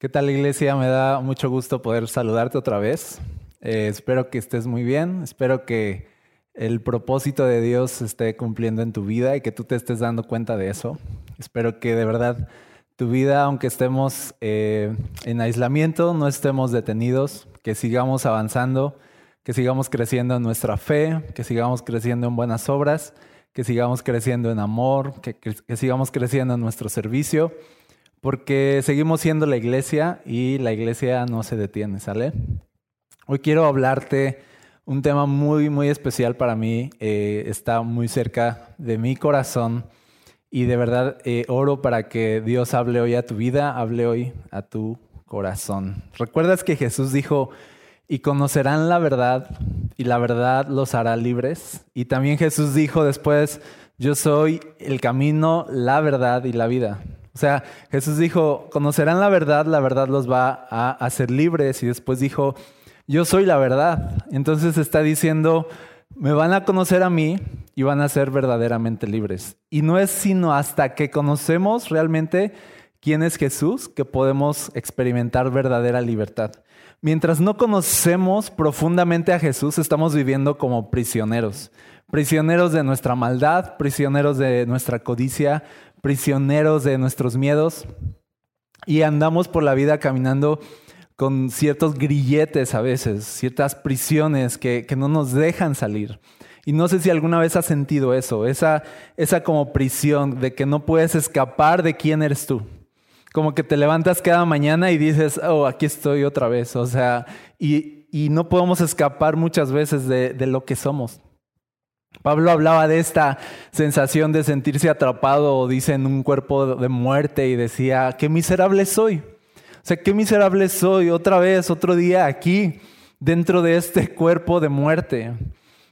¿Qué tal iglesia? Me da mucho gusto poder saludarte otra vez. Eh, espero que estés muy bien, espero que el propósito de Dios esté cumpliendo en tu vida y que tú te estés dando cuenta de eso. Espero que de verdad tu vida, aunque estemos eh, en aislamiento, no estemos detenidos, que sigamos avanzando, que sigamos creciendo en nuestra fe, que sigamos creciendo en buenas obras, que sigamos creciendo en amor, que sigamos creciendo en nuestro servicio porque seguimos siendo la iglesia y la iglesia no se detiene, ¿sale? Hoy quiero hablarte un tema muy, muy especial para mí, eh, está muy cerca de mi corazón y de verdad eh, oro para que Dios hable hoy a tu vida, hable hoy a tu corazón. ¿Recuerdas que Jesús dijo, y conocerán la verdad y la verdad los hará libres? Y también Jesús dijo después, yo soy el camino, la verdad y la vida. O sea, Jesús dijo, conocerán la verdad, la verdad los va a hacer libres. Y después dijo, yo soy la verdad. Entonces está diciendo, me van a conocer a mí y van a ser verdaderamente libres. Y no es sino hasta que conocemos realmente quién es Jesús que podemos experimentar verdadera libertad. Mientras no conocemos profundamente a Jesús, estamos viviendo como prisioneros. Prisioneros de nuestra maldad, prisioneros de nuestra codicia, prisioneros de nuestros miedos y andamos por la vida caminando con ciertos grilletes a veces, ciertas prisiones que, no nos dejan salir. Y no sé si alguna vez has sentido eso, esa, esa como prisión de que no puedes escapar de quién eres tú. Como que te levantas cada mañana y dices, oh, aquí estoy otra vez. O sea, y, y no podemos escapar muchas veces de, de lo que somos. Pablo hablaba de esta sensación de sentirse atrapado, dice, en un cuerpo de muerte y decía, qué miserable soy. O sea, qué miserable soy otra vez, otro día aquí, dentro de este cuerpo de muerte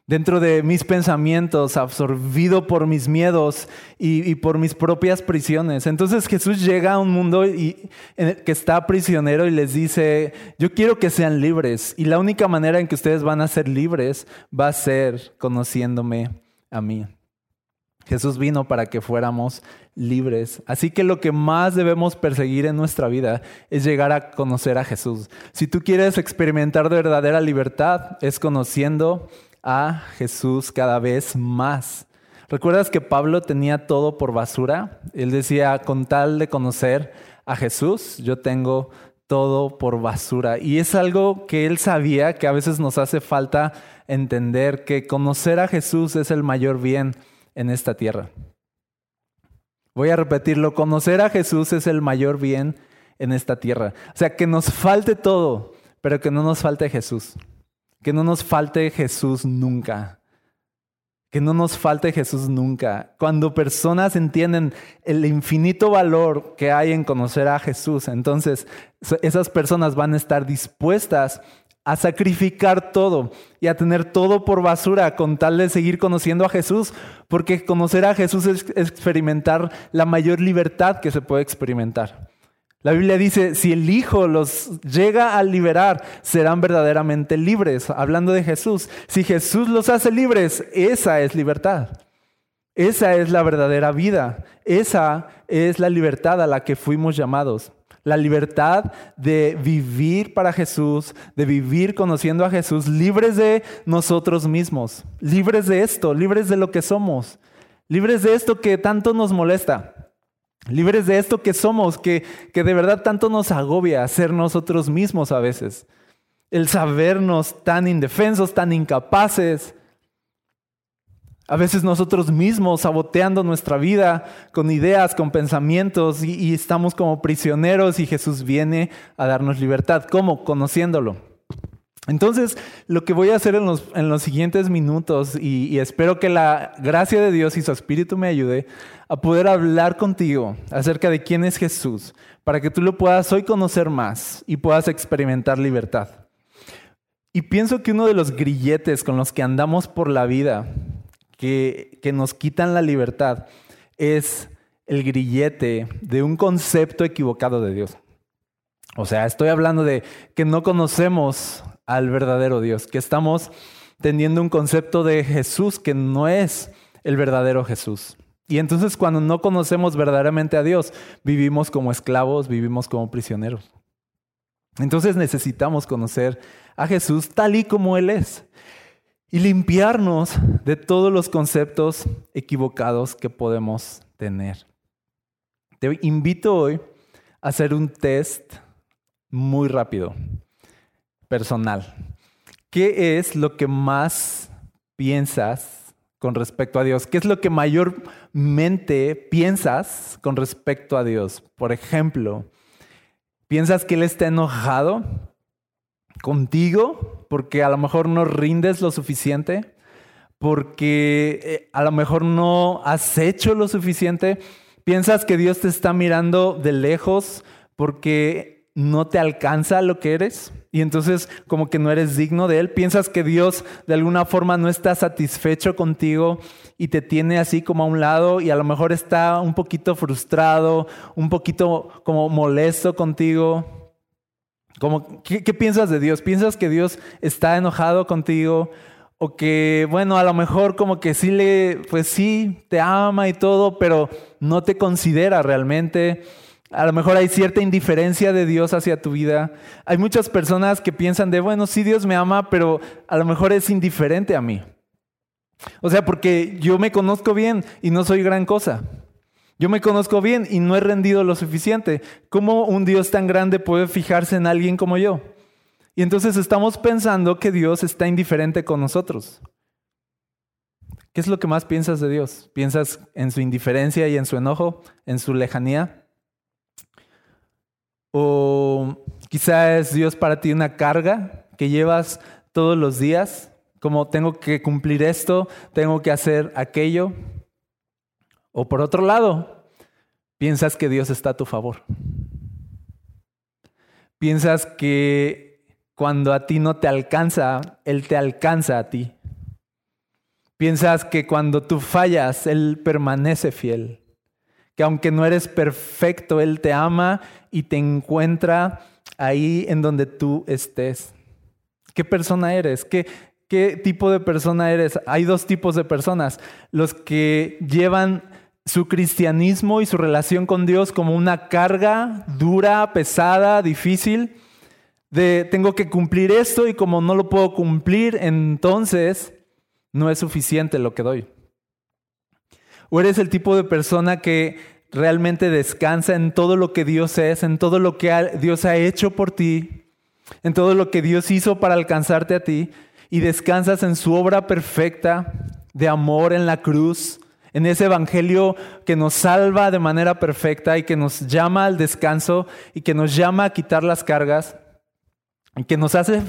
dentro de mis pensamientos, absorbido por mis miedos y, por mis propias prisiones. Entonces Jesús llega a un mundo que está prisionero y les dice, yo quiero que sean libres y la única manera en que ustedes van a ser libres va a ser conociéndome a mí. Jesús vino para que fuéramos libres. Así que lo que más debemos perseguir en nuestra vida es llegar a conocer a Jesús. Si tú quieres experimentar de verdadera libertad, es conociendo a Jesús cada vez más. ¿Recuerdas que Pablo tenía todo por basura? Él decía, con tal de conocer a Jesús, yo tengo todo por basura. Y es algo que él sabía que a veces nos hace falta entender, que conocer a Jesús es el mayor bien en esta tierra. Voy a repetirlo, conocer a Jesús es el mayor bien en esta tierra. O sea, que nos falte todo, pero que no nos falte Jesús. Que no nos falte Jesús nunca. Que no nos falte Jesús nunca. Cuando personas entienden el infinito valor que hay en conocer a Jesús, entonces esas personas van a estar dispuestas a sacrificar todo y a tener todo por basura con tal de seguir conociendo a Jesús, porque conocer a Jesús es experimentar la mayor libertad que se puede experimentar. La Biblia dice, si el Hijo los llega a liberar, serán verdaderamente libres. Hablando de Jesús, si Jesús los hace libres, esa es libertad. Esa es la verdadera vida. Esa es la libertad a la que fuimos llamados. La libertad de vivir para Jesús, de vivir conociendo a Jesús, libres de nosotros mismos, libres de esto, libres de lo que somos, libres de esto que tanto nos molesta. Libres de esto que somos, que, que de verdad tanto nos agobia ser nosotros mismos a veces. El sabernos tan indefensos, tan incapaces. A veces nosotros mismos saboteando nuestra vida con ideas, con pensamientos y, y, estamos como prisioneros y Jesús viene a darnos libertad. ¿Cómo? Conociéndolo. Entonces, lo que voy a hacer en los, en los siguientes minutos y, espero que la gracia de Dios y su Espíritu me ayude a poder hablar contigo acerca de quién es Jesús, para que tú lo puedas hoy conocer más y puedas experimentar libertad. Y pienso que uno de los grilletes con los que andamos por la vida, que, que nos quitan la libertad, es el grillete de un concepto equivocado de Dios. O sea, estoy hablando de que no conocemos al verdadero Dios, que estamos teniendo un concepto de Jesús que no es el verdadero Jesús. Y entonces cuando no conocemos verdaderamente a Dios, vivimos como esclavos, vivimos como prisioneros. Entonces necesitamos conocer a Jesús tal y como Él es y limpiarnos de todos los conceptos equivocados que podemos tener. Te invito hoy a hacer un test muy rápido, personal. ¿Qué es lo que más piensas con respecto a Dios? ¿Qué es lo que mayormente piensas con respecto a Dios? Por ejemplo, ¿piensas que Él está enojado contigo porque a lo mejor no rindes lo suficiente? ¿Porque eh, a lo mejor no has hecho lo suficiente? ¿Piensas que Dios te está mirando de lejos porque no te alcanza lo que eres? Y entonces como que no eres digno de Él. ¿Piensas que Dios de alguna forma no está satisfecho contigo y te tiene así como a un lado y a lo mejor está un poquito frustrado, un poquito como molesto contigo? Como, ¿qué, ¿Qué piensas de Dios? ¿Piensas que Dios está enojado contigo? O que, bueno, a lo mejor como que sí le, pues sí, te ama y todo, pero no te considera realmente. A lo mejor hay cierta indiferencia de Dios hacia tu vida. Hay muchas personas que piensan de, bueno, sí Dios me ama, pero a lo mejor es indiferente a mí. O sea, porque yo me conozco bien y no soy gran cosa. Yo me conozco bien y no he rendido lo suficiente. ¿Cómo un Dios tan grande puede fijarse en alguien como yo? Y entonces estamos pensando que Dios está indiferente con nosotros. ¿Qué es lo que más piensas de Dios? ¿Piensas en su indiferencia y en su enojo, en su lejanía? ¿O quizá es Dios para ti una carga que llevas todos los días? Como tengo que cumplir esto, tengo que hacer aquello. O por otro lado, piensas que Dios está a tu favor. Piensas que cuando a ti no te alcanza, Él te alcanza a ti. Piensas que cuando tú fallas, Él permanece fiel. Que aunque no eres perfecto, Él te ama y te encuentra ahí en donde tú estés. ¿Qué persona eres? ¿Qué, ¿Qué tipo de persona eres? Hay dos tipos de personas. Los que llevan su cristianismo y su relación con Dios como una carga dura, pesada, difícil de tengo que cumplir esto y como no lo puedo cumplir, entonces no es suficiente lo que doy. O eres el tipo de persona que realmente descansa en todo lo que Dios es, en todo lo que Dios ha hecho por ti, en todo lo que Dios hizo para alcanzarte a ti, y descansas en su obra perfecta de amor en la cruz, en ese evangelio que nos salva de manera perfecta y que nos llama al descanso y que nos llama a quitar las cargas que nos hace,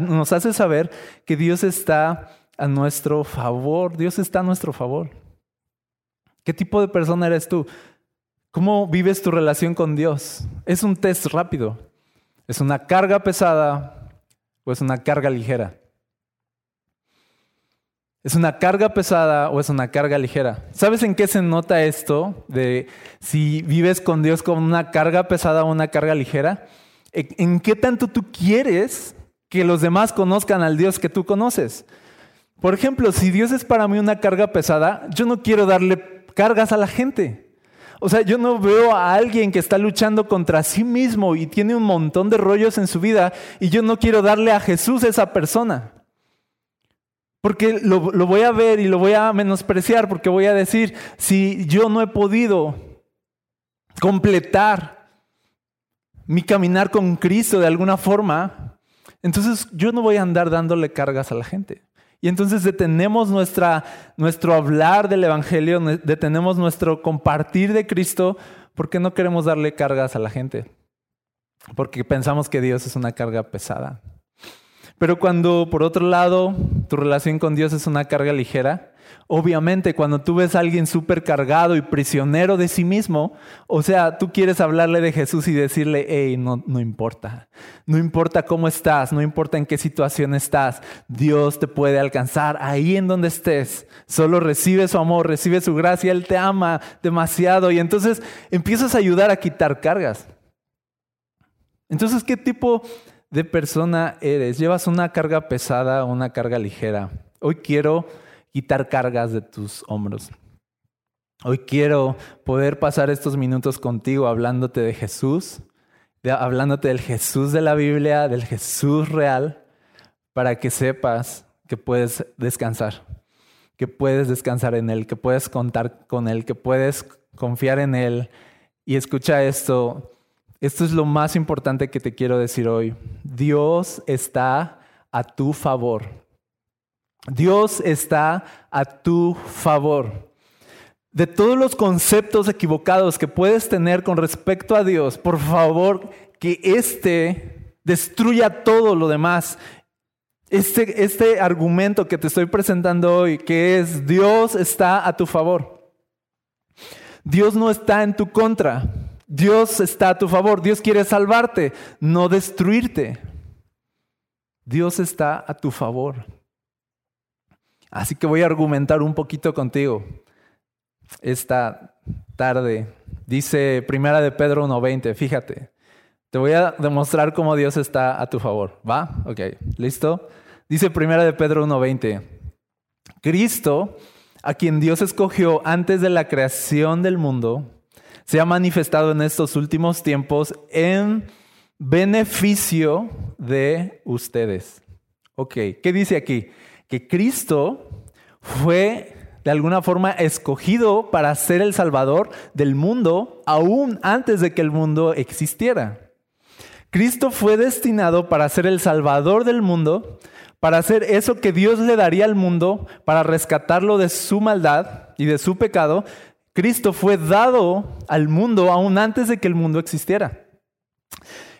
nos hace saber que Dios está a nuestro favor, Dios está a nuestro favor. ¿Qué tipo de persona eres tú? ¿Cómo vives tu relación con Dios? Es un test rápido. ¿Es una carga pesada o es una carga ligera? ¿Es una carga pesada o es una carga ligera? ¿Sabes en qué se nota esto de si vives con Dios con una carga pesada o una carga ligera? ¿En qué tanto tú quieres que los demás conozcan al Dios que tú conoces? Por ejemplo, si Dios es para mí una carga pesada, yo no quiero darle cargas a la gente. O sea, yo no veo a alguien que está luchando contra sí mismo y tiene un montón de rollos en su vida y yo no quiero darle a Jesús esa persona. Porque lo, lo, voy a ver y lo voy a menospreciar porque voy a decir, si yo no he podido completar mi caminar con Cristo de alguna forma, entonces yo no voy a andar dándole cargas a la gente. Y entonces detenemos nuestra, nuestro hablar del Evangelio, detenemos nuestro compartir de Cristo porque no queremos darle cargas a la gente. Porque pensamos que Dios es una carga pesada. Pero cuando por otro lado tu relación con Dios es una carga ligera, Obviamente, cuando tú ves a alguien súper cargado y prisionero de sí mismo, o sea, tú quieres hablarle de Jesús y decirle, hey, no, no importa. No importa cómo estás, no importa en qué situación estás, Dios te puede alcanzar ahí en donde estés. Solo recibe su amor, recibe su gracia, Él te ama demasiado y entonces empiezas a ayudar a quitar cargas. Entonces, ¿qué tipo de persona eres? ¿Llevas una carga pesada o una carga ligera? Hoy quiero quitar cargas de tus hombros. Hoy quiero poder pasar estos minutos contigo hablándote de Jesús hablándote del Jesús de la Biblia, del Jesús real, para que sepas que puedes descansar, que puedes descansar en Él, que puedes contar con Él, que puedes confiar en Él. Y escucha esto, esto es lo más importante que te quiero decir hoy. Dios está a tu favor. Dios está a tu favor. De todos los conceptos equivocados que puedes tener con respecto a Dios, por favor, que este destruya todo lo demás. Este, este argumento que te estoy presentando hoy, que es Dios está a tu favor. Dios no está en tu contra. Dios está a tu favor. Dios quiere salvarte, no destruirte. Dios está a tu favor. Así que voy a argumentar un poquito contigo esta tarde. Dice Primera de Pedro 1.20, fíjate. Te voy a demostrar cómo Dios está a tu favor. ¿Va? Ok, ¿listo? Dice Primera de Pedro 1.20. Cristo, a quien Dios escogió antes de la creación del mundo, se ha manifestado en estos últimos tiempos en beneficio de ustedes. Ok, ¿qué dice aquí? Que Cristo fue de alguna forma escogido para ser el Salvador del mundo aún antes de que el mundo existiera. Cristo fue destinado para ser el Salvador del mundo, para hacer eso que Dios le daría al mundo, para rescatarlo de su maldad y de su pecado. Cristo fue dado al mundo aún antes de que el mundo existiera.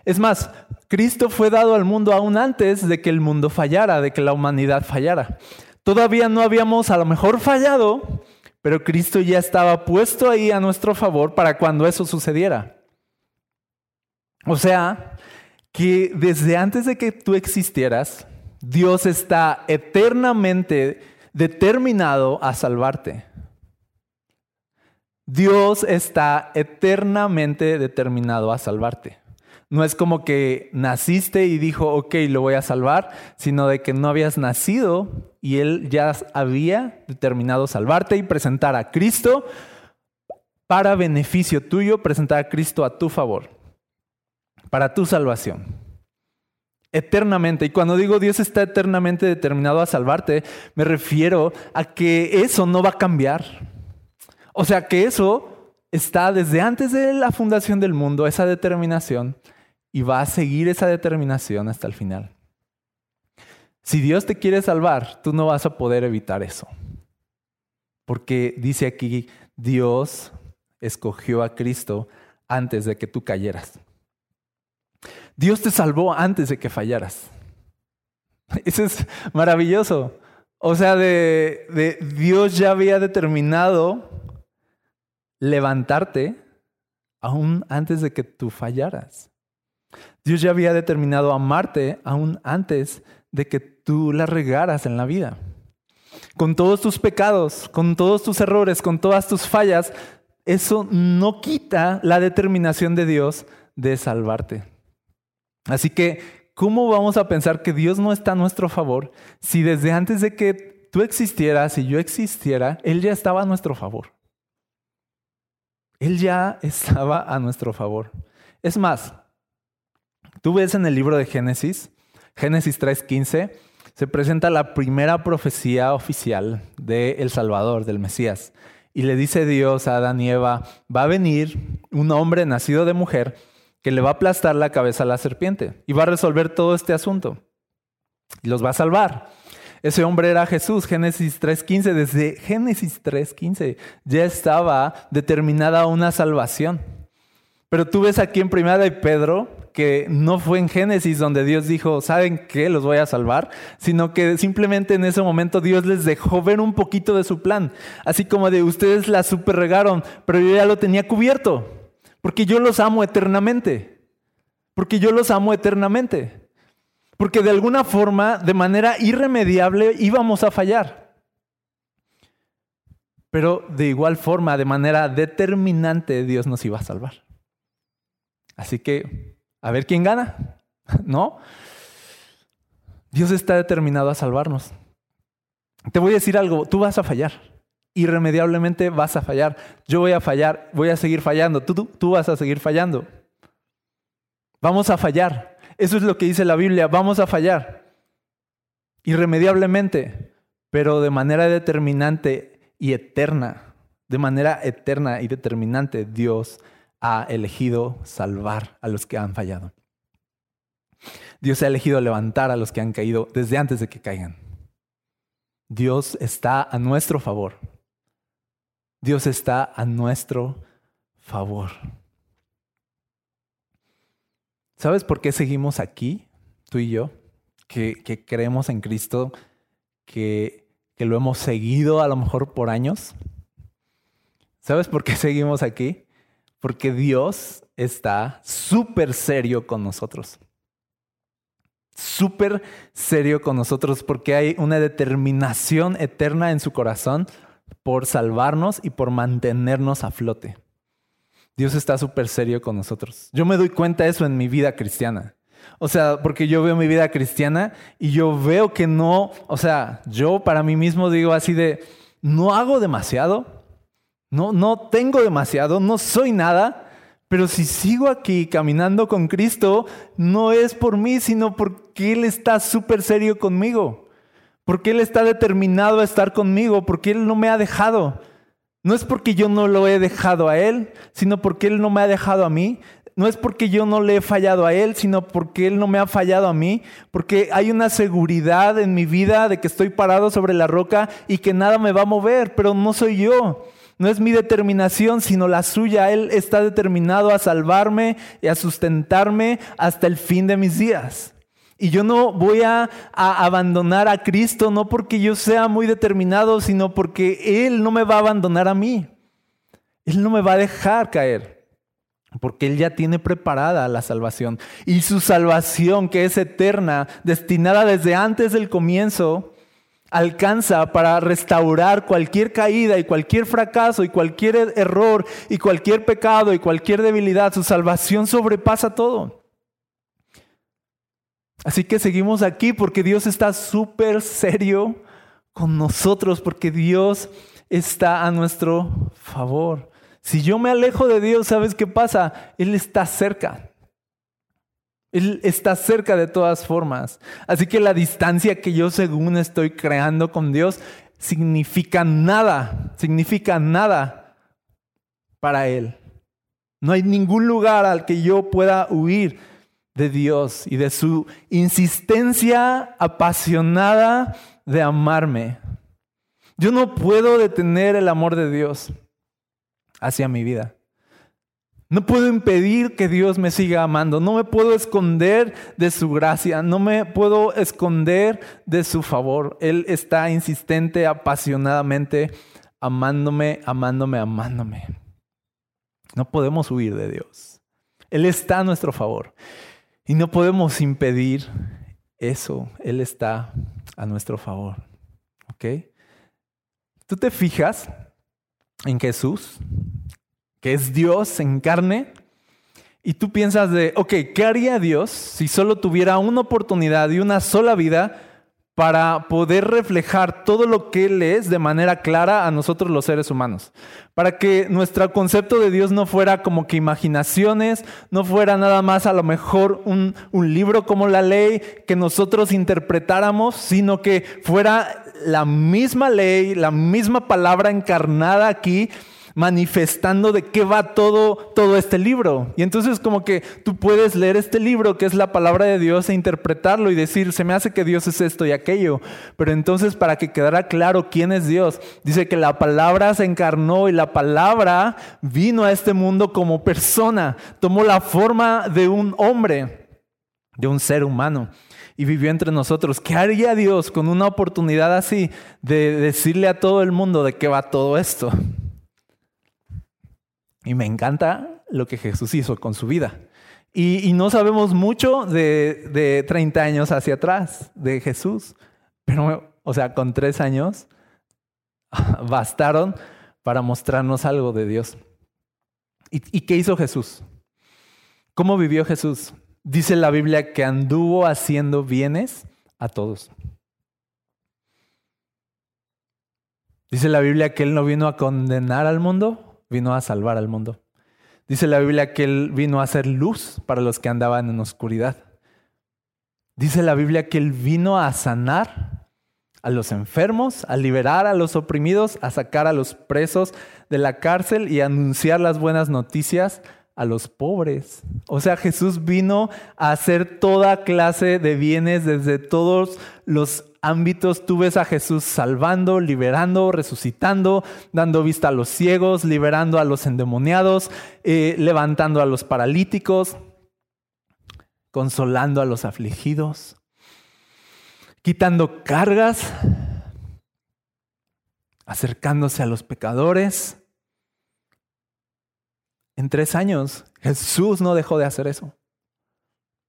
Es más, Cristo fue dado al mundo aún antes de que el mundo fallara, de que la humanidad fallara. Todavía no habíamos a lo mejor fallado, pero Cristo ya estaba puesto ahí a nuestro favor para cuando eso sucediera. O sea, que desde antes de que tú existieras, Dios está eternamente determinado a salvarte. Dios está eternamente determinado a salvarte. No es como que naciste y dijo, ok, lo voy a salvar, sino de que no habías nacido y Él ya había determinado salvarte y presentar a Cristo para beneficio tuyo, presentar a Cristo a tu favor, para tu salvación. Eternamente. Y cuando digo Dios está eternamente determinado a salvarte, me refiero a que eso no va a cambiar. O sea que eso está desde antes de la fundación del mundo, esa determinación y va a seguir esa determinación hasta el final. Si Dios te quiere salvar, tú no vas a poder evitar eso. Porque dice aquí, Dios escogió a Cristo antes de que tú cayeras. Dios te salvó antes de que fallaras. Eso es maravilloso. O sea, de, de Dios ya había determinado levantarte aún antes de que tú fallaras. Dios ya había determinado amarte aún antes de que tú la regaras en la vida. Con todos tus pecados, con todos tus errores, con todas tus fallas, eso no quita la determinación de Dios de salvarte. Así que, ¿cómo vamos a pensar que Dios no está a nuestro favor si desde antes de que tú existieras y yo existiera, Él ya estaba a nuestro favor? Él ya estaba a nuestro favor. Es más, Tú ves en el libro de Génesis, Génesis 3.15, se presenta la primera profecía oficial del El Salvador, del Mesías. Y le dice Dios a Adán y Eva, va a venir un hombre nacido de mujer que le va a aplastar la cabeza a la serpiente y va a resolver todo este asunto. Y los va a salvar. Ese hombre era Jesús, Génesis 3.15. Desde Génesis 3.15 ya estaba determinada una salvación. Pero tú ves aquí en Primera de Pedro que no fue en Génesis donde Dios dijo, ¿saben qué? Los voy a salvar, sino que simplemente en ese momento Dios les dejó ver un poquito de su plan. Así como de ustedes la super regaron, pero yo ya lo tenía cubierto, porque yo los amo eternamente, porque yo los amo eternamente, porque de alguna forma, de manera irremediable, íbamos a fallar. Pero de igual forma, de manera determinante, Dios nos iba a salvar. Así que, a ver quién gana, ¿no? Dios está determinado a salvarnos. Te voy a decir algo, tú vas a fallar. Irremediablemente vas a fallar. Yo voy a fallar, voy a seguir fallando. Tú, tú, tú vas a seguir fallando. Vamos a fallar. Eso es lo que dice la Biblia, vamos a fallar. Irremediablemente, pero de manera determinante y eterna. De manera eterna y determinante, Dios ha elegido salvar a los que han fallado. Dios ha elegido levantar a los que han caído desde antes de que caigan. Dios está a nuestro favor. Dios está a nuestro favor. ¿Sabes por qué seguimos aquí, tú y yo? Que, creemos en Cristo, que, que lo hemos seguido a lo mejor por años. ¿Sabes por qué seguimos aquí? Porque Dios está súper serio con nosotros. Súper serio con nosotros porque hay una determinación eterna en su corazón por salvarnos y por mantenernos a flote. Dios está súper serio con nosotros. Yo me doy cuenta de eso en mi vida cristiana. O sea, porque yo veo mi vida cristiana y yo veo que no, o sea, yo para mí mismo digo así de, no hago demasiado, no, no tengo demasiado, no soy nada, pero si sigo aquí caminando con Cristo, no es por mí, sino porque Él está súper serio conmigo, porque Él está determinado a estar conmigo, porque Él no me ha dejado. No es porque yo no lo he dejado a Él, sino porque Él no me ha dejado a mí. No es porque yo no le he fallado a Él, sino porque Él no me ha fallado a mí. Porque hay una seguridad en mi vida de que estoy parado sobre la roca y que nada me va a mover, pero no soy yo. No es mi determinación, sino la suya. Él está determinado a salvarme y a sustentarme hasta el fin de mis días. Y yo no voy a, abandonar a Cristo, no porque yo sea muy determinado, sino porque Él no me va a abandonar a mí. Él no me va a dejar caer, porque Él ya tiene preparada la salvación. Y su salvación, que es eterna, destinada desde antes del comienzo, alcanza para restaurar cualquier caída y cualquier fracaso y cualquier error y cualquier pecado y cualquier debilidad. Su salvación sobrepasa todo. Así que seguimos aquí porque Dios está súper serio con nosotros, porque Dios está a nuestro favor. Si yo me alejo de Dios, ¿sabes qué pasa? Él está cerca. Él está cerca de todas formas. Así que la distancia que yo según estoy creando con Dios significa nada, significa nada para Él. No hay ningún lugar al que yo pueda huir de Dios y de su insistencia apasionada de amarme. Yo no puedo detener el amor de Dios hacia mi vida. No puedo impedir que Dios me siga amando. No me puedo esconder de su gracia. No me puedo esconder de su favor. Él está insistente, apasionadamente, amándome, amándome, amándome. No podemos huir de Dios. Él está a nuestro favor. Y no podemos impedir eso. Él está a nuestro favor. ¿Ok? Tú te fijas en Jesús, que es Dios en carne, y tú piensas de, ok, ¿qué haría Dios si solo tuviera una oportunidad y una sola vida para poder reflejar todo lo que Él es de manera clara a nosotros los seres humanos. Para que nuestro concepto de Dios no fuera como que imaginaciones, no fuera nada más a lo mejor un, un libro como la ley que nosotros interpretáramos, sino que fuera la misma ley, la misma palabra encarnada aquí manifestando de qué va todo, todo este libro. Y entonces como que tú puedes leer este libro, que es la palabra de Dios, e interpretarlo y decir, se me hace que Dios es esto y aquello. Pero entonces para que quedara claro quién es Dios, dice que la palabra se encarnó y la palabra vino a este mundo como persona, tomó la forma de un hombre, de un ser humano y vivió entre nosotros. ¿Qué haría Dios con una oportunidad así de decirle a todo el mundo de qué va todo esto? Y me encanta lo que Jesús hizo con su vida. Y, no sabemos mucho de, de 30 años hacia atrás de Jesús, pero, o sea, con tres años bastaron para mostrarnos algo de Dios. ¿Y, ¿Y qué hizo Jesús? ¿Cómo vivió Jesús? Dice la Biblia que anduvo haciendo bienes a todos. Dice la Biblia que Él no vino a condenar al mundo, vino a salvar al mundo. Dice la Biblia que Él vino a hacer luz para los que andaban en oscuridad. Dice la Biblia que Él vino a sanar a los enfermos, a liberar a los oprimidos, a sacar a los presos de la cárcel y a anunciar las buenas noticias a los pobres. O sea, Jesús vino a hacer toda clase de bienes desde todos los ámbitos. Tú ves a Jesús salvando, liberando, resucitando, dando vista a los ciegos, liberando a los endemoniados, eh, levantando a los paralíticos, consolando a los afligidos, quitando cargas, acercándose a los pecadores en tres años, Jesús no dejó de hacer eso.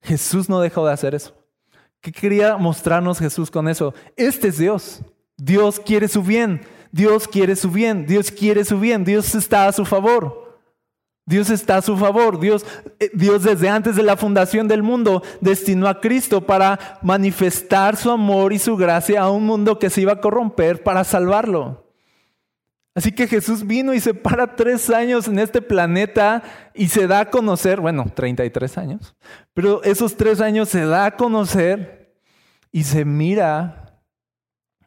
Jesús no dejó de hacer eso. ¿Qué quería mostrarnos Jesús con eso? Este es Dios. Dios quiere su bien. Dios quiere su bien. Dios quiere su bien. Dios está a su favor. Dios está a su favor. Dios, eh, Dios desde antes de la fundación del mundo destinó a Cristo para manifestar su amor y su gracia a un mundo que se iba a corromper para salvarlo. Así que Jesús vino y se para tres años en este planeta y se da a conocer, bueno, 33 años, pero esos tres años se da a conocer y se mira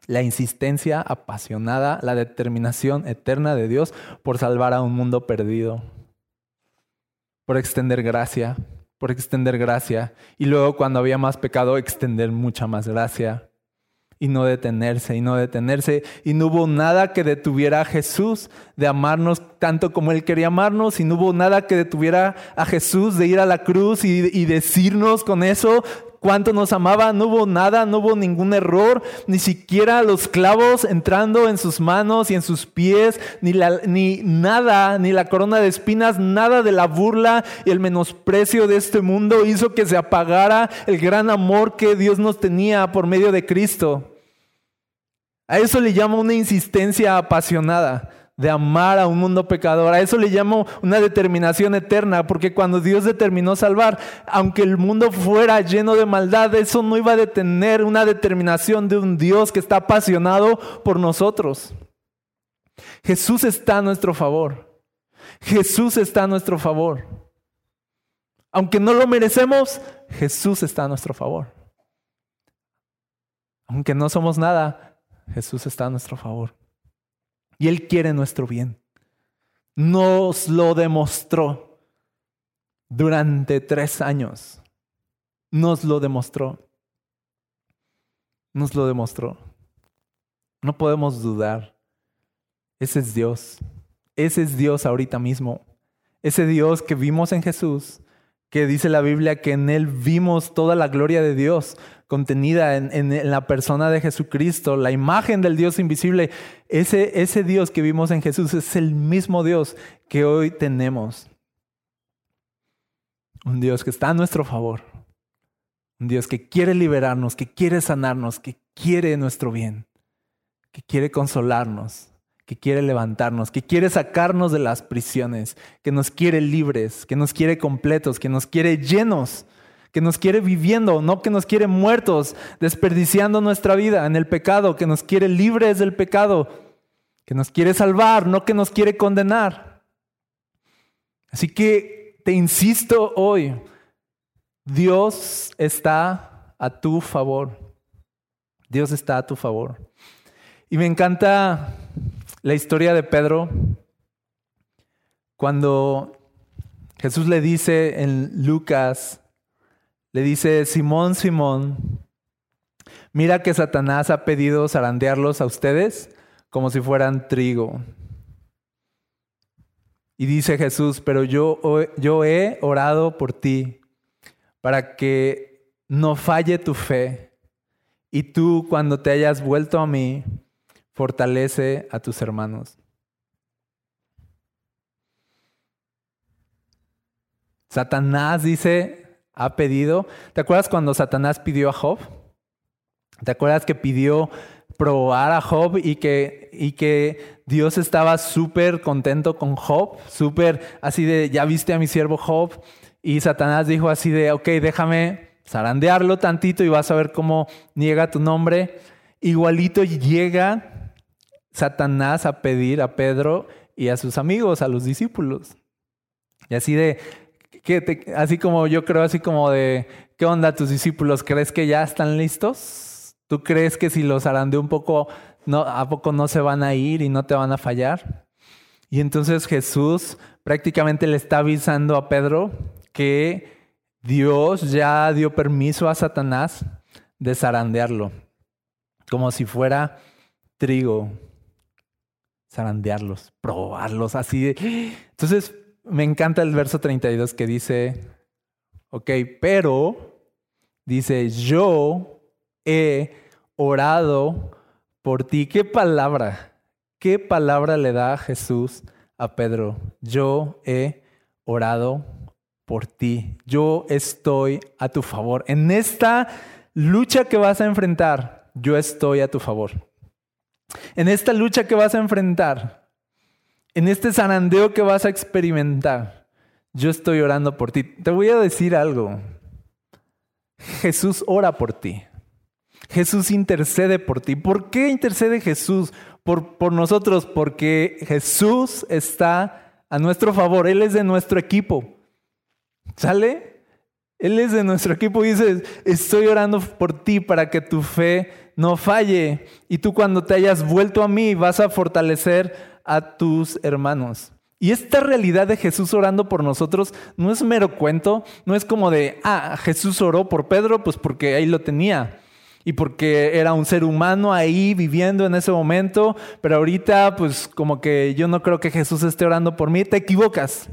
la insistencia apasionada, la determinación eterna de Dios por salvar a un mundo perdido, por extender gracia, por extender gracia, y luego cuando había más pecado, extender mucha más gracia y no detenerse y no detenerse. Y no hubo nada que detuviera a Jesús de amarnos tanto como Él quería amarnos y no hubo nada que detuviera a Jesús de ir a la cruz y, decirnos con eso cuánto nos amaba, no hubo nada, no hubo ningún error, ni siquiera los clavos entrando en sus manos y en sus pies, ni, la, ni nada, ni la corona de espinas, nada de la burla y el menosprecio de este mundo hizo que se apagara el gran amor que Dios nos tenía por medio de Cristo. A eso le llamo una insistencia apasionada de amar a un mundo pecador. A eso le llamo una determinación eterna, porque cuando Dios determinó salvar, aunque el mundo fuera lleno de maldad, eso no iba a detener una determinación de un Dios que está apasionado por nosotros. Jesús está a nuestro favor. Jesús está a nuestro favor. Aunque no lo merecemos, Jesús está a nuestro favor. Aunque no somos nada, Jesús está a nuestro favor. Y Él quiere nuestro bien. Nos lo demostró durante tres años. Nos lo demostró. Nos lo demostró. No podemos dudar. Ese es Dios. Ese es Dios ahorita mismo. Ese Dios que vimos en Jesús, que dice la Biblia que en Él vimos toda la gloria de Dios contenida en, la persona de Jesucristo, la imagen del Dios invisible. Ese, ese Dios que vimos en Jesús es el mismo Dios que hoy tenemos. Un Dios que está a nuestro favor. Un Dios que quiere liberarnos, que quiere sanarnos, que quiere nuestro bien, que quiere consolarnos, que quiere levantarnos, que quiere sacarnos de las prisiones, que nos quiere libres, que nos quiere completos, que nos quiere llenos, que nos quiere viviendo, no que nos quiere muertos, desperdiciando nuestra vida en el pecado, que nos quiere libres del pecado, que nos quiere salvar, no que nos quiere condenar. Así que te insisto hoy, Dios está a tu favor. Dios está a tu favor. Y me encanta la historia de Pedro, cuando Jesús le dice en Lucas, le dice, Simón, Simón, mira que Satanás ha pedido zarandearlos a ustedes como si fueran trigo. Y dice Jesús, pero yo, yo he orado por ti para que no falle tu fe. Y tú cuando te hayas vuelto a mí, fortalece a tus hermanos. Satanás dice, ha pedido. ¿Te acuerdas cuando Satanás pidió a Job? ¿Te acuerdas que pidió probar a Job y que, y que Dios estaba súper contento con Job? Súper así de, ya viste a mi siervo Job. Y Satanás dijo así de, ok, déjame zarandearlo tantito y vas a ver cómo niega tu nombre. Igualito llega Satanás a pedir a Pedro y a sus amigos, a los discípulos. Y así de, que así como yo creo, así como de, ¿qué onda tus discípulos? ¿Crees que ya están listos? ¿Tú crees que si los harán de un poco, a poco no se van a ir y no te van a fallar? Y entonces Jesús prácticamente le está avisando a Pedro que Dios ya dio permiso a Satanás de zarandearlo, como si fuera trigo, zarandearlos, probarlos, así. Entonces, me encanta el verso 32 que dice, ok, pero, dice, yo he orado por ti. ¿Qué palabra? ¿Qué palabra le da Jesús a Pedro? Yo he orado por ti. Yo estoy a tu favor. En esta lucha que vas a enfrentar, yo estoy a tu favor. En esta lucha que vas a enfrentar, en este zarandeo que vas a experimentar, yo estoy orando por ti. Te voy a decir algo. Jesús ora por ti. Jesús intercede por ti. ¿Por qué intercede Jesús por, por nosotros? Porque Jesús está a nuestro favor. Él es de nuestro equipo. ¿Sale? Él es de nuestro equipo y dice, estoy orando por ti para que tu fe no falle. Y tú cuando te hayas vuelto a mí vas a fortalecer a tus hermanos. Y esta realidad de Jesús orando por nosotros no es mero cuento, no es como de, ah, Jesús oró por Pedro, pues porque ahí lo tenía. Y porque era un ser humano ahí viviendo en ese momento, pero ahorita pues como que yo no creo que Jesús esté orando por mí, te equivocas.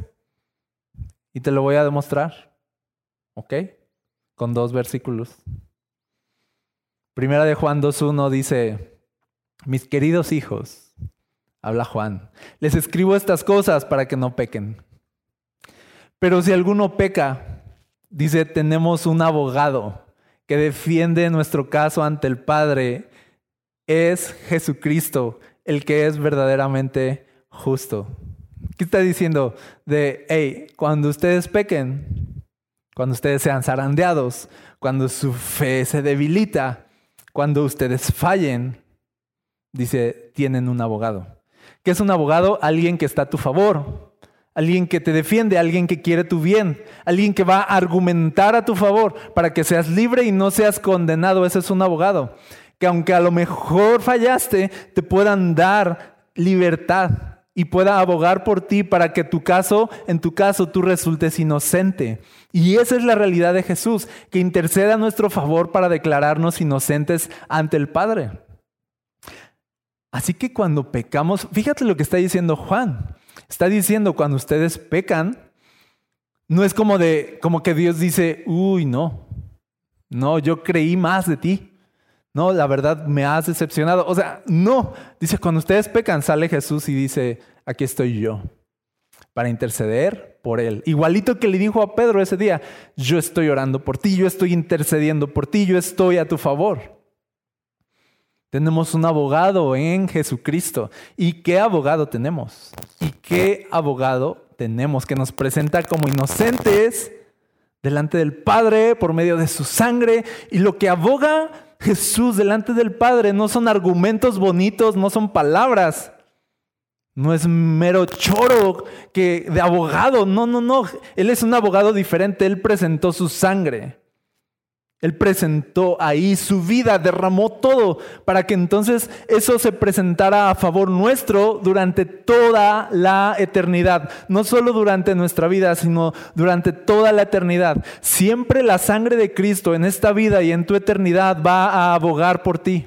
Y te lo voy a demostrar. ¿Ok? Con dos versículos. Primera de Juan 2.1 dice, mis queridos hijos, habla Juan. Les escribo estas cosas para que no pequen. Pero si alguno peca, dice, tenemos un abogado que defiende nuestro caso ante el Padre. Es Jesucristo, el que es verdaderamente justo. ¿Qué está diciendo? De, hey, cuando ustedes pequen, cuando ustedes sean zarandeados, cuando su fe se debilita, cuando ustedes fallen, dice, tienen un abogado. ¿Qué es un abogado? Alguien que está a tu favor, alguien que te defiende, alguien que quiere tu bien, alguien que va a argumentar a tu favor para que seas libre y no seas condenado. Ese es un abogado. Que aunque a lo mejor fallaste, te puedan dar libertad y pueda abogar por ti para que tu caso, en tu caso, tú resultes inocente. Y esa es la realidad de Jesús, que intercede a nuestro favor para declararnos inocentes ante el Padre. Así que cuando pecamos, fíjate lo que está diciendo Juan. Está diciendo cuando ustedes pecan, no es como de como que Dios dice, "Uy, no. No, yo creí más de ti." No, la verdad me has decepcionado. O sea, no. Dice, cuando ustedes pecan, sale Jesús y dice, aquí estoy yo para interceder por él. Igualito que le dijo a Pedro ese día, yo estoy orando por ti, yo estoy intercediendo por ti, yo estoy a tu favor. Tenemos un abogado en Jesucristo. ¿Y qué abogado tenemos? ¿Y qué abogado tenemos que nos presenta como inocentes delante del Padre por medio de su sangre? Y lo que aboga Jesús delante del Padre no son argumentos bonitos, no son palabras. No es mero choro que de abogado, no, no, no. Él es un abogado diferente, él presentó su sangre. Él presentó ahí su vida, derramó todo para que entonces eso se presentara a favor nuestro durante toda la eternidad. No solo durante nuestra vida, sino durante toda la eternidad. Siempre la sangre de Cristo en esta vida y en tu eternidad va a abogar por ti.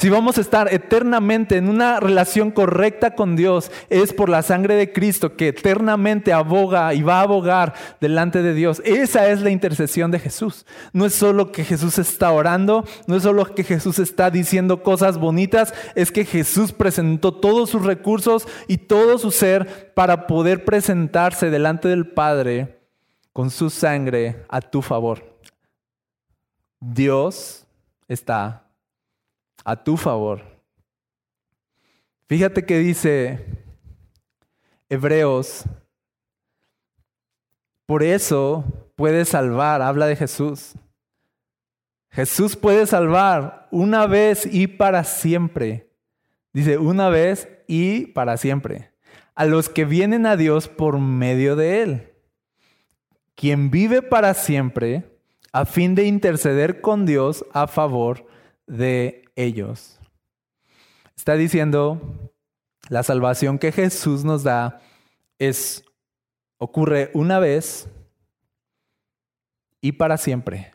Si vamos a estar eternamente en una relación correcta con Dios, es por la sangre de Cristo que eternamente aboga y va a abogar delante de Dios. Esa es la intercesión de Jesús. No es solo que Jesús está orando, no es solo que Jesús está diciendo cosas bonitas, es que Jesús presentó todos sus recursos y todo su ser para poder presentarse delante del Padre con su sangre a tu favor. Dios está a tu favor. Fíjate que dice Hebreos, por eso puede salvar, habla de Jesús. Jesús puede salvar una vez y para siempre. Dice una vez y para siempre. a los que vienen a Dios por medio de Él, quien vive para siempre a fin de interceder con Dios a favor de ellos. Está diciendo, la salvación que Jesús nos da es ocurre una vez y para siempre.